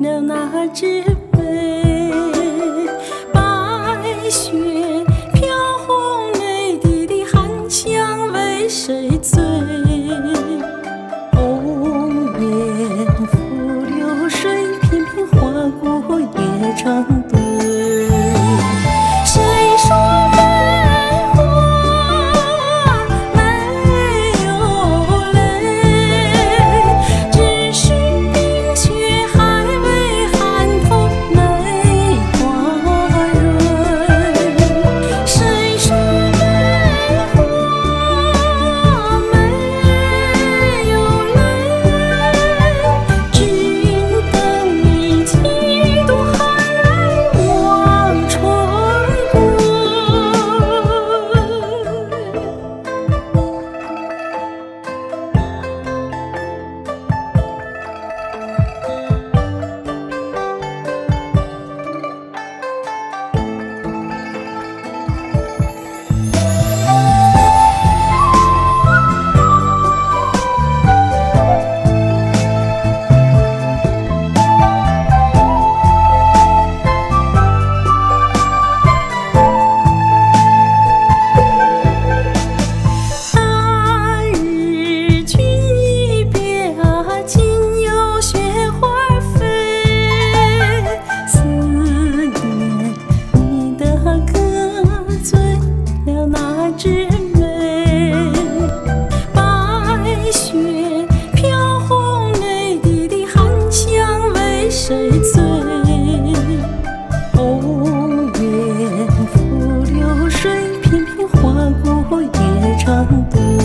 了那只杯。白雪飘红，泪滴的寒香为谁醉？红颜付流水，片片划过夜窗。红颜付流水，片片花过夜长灯。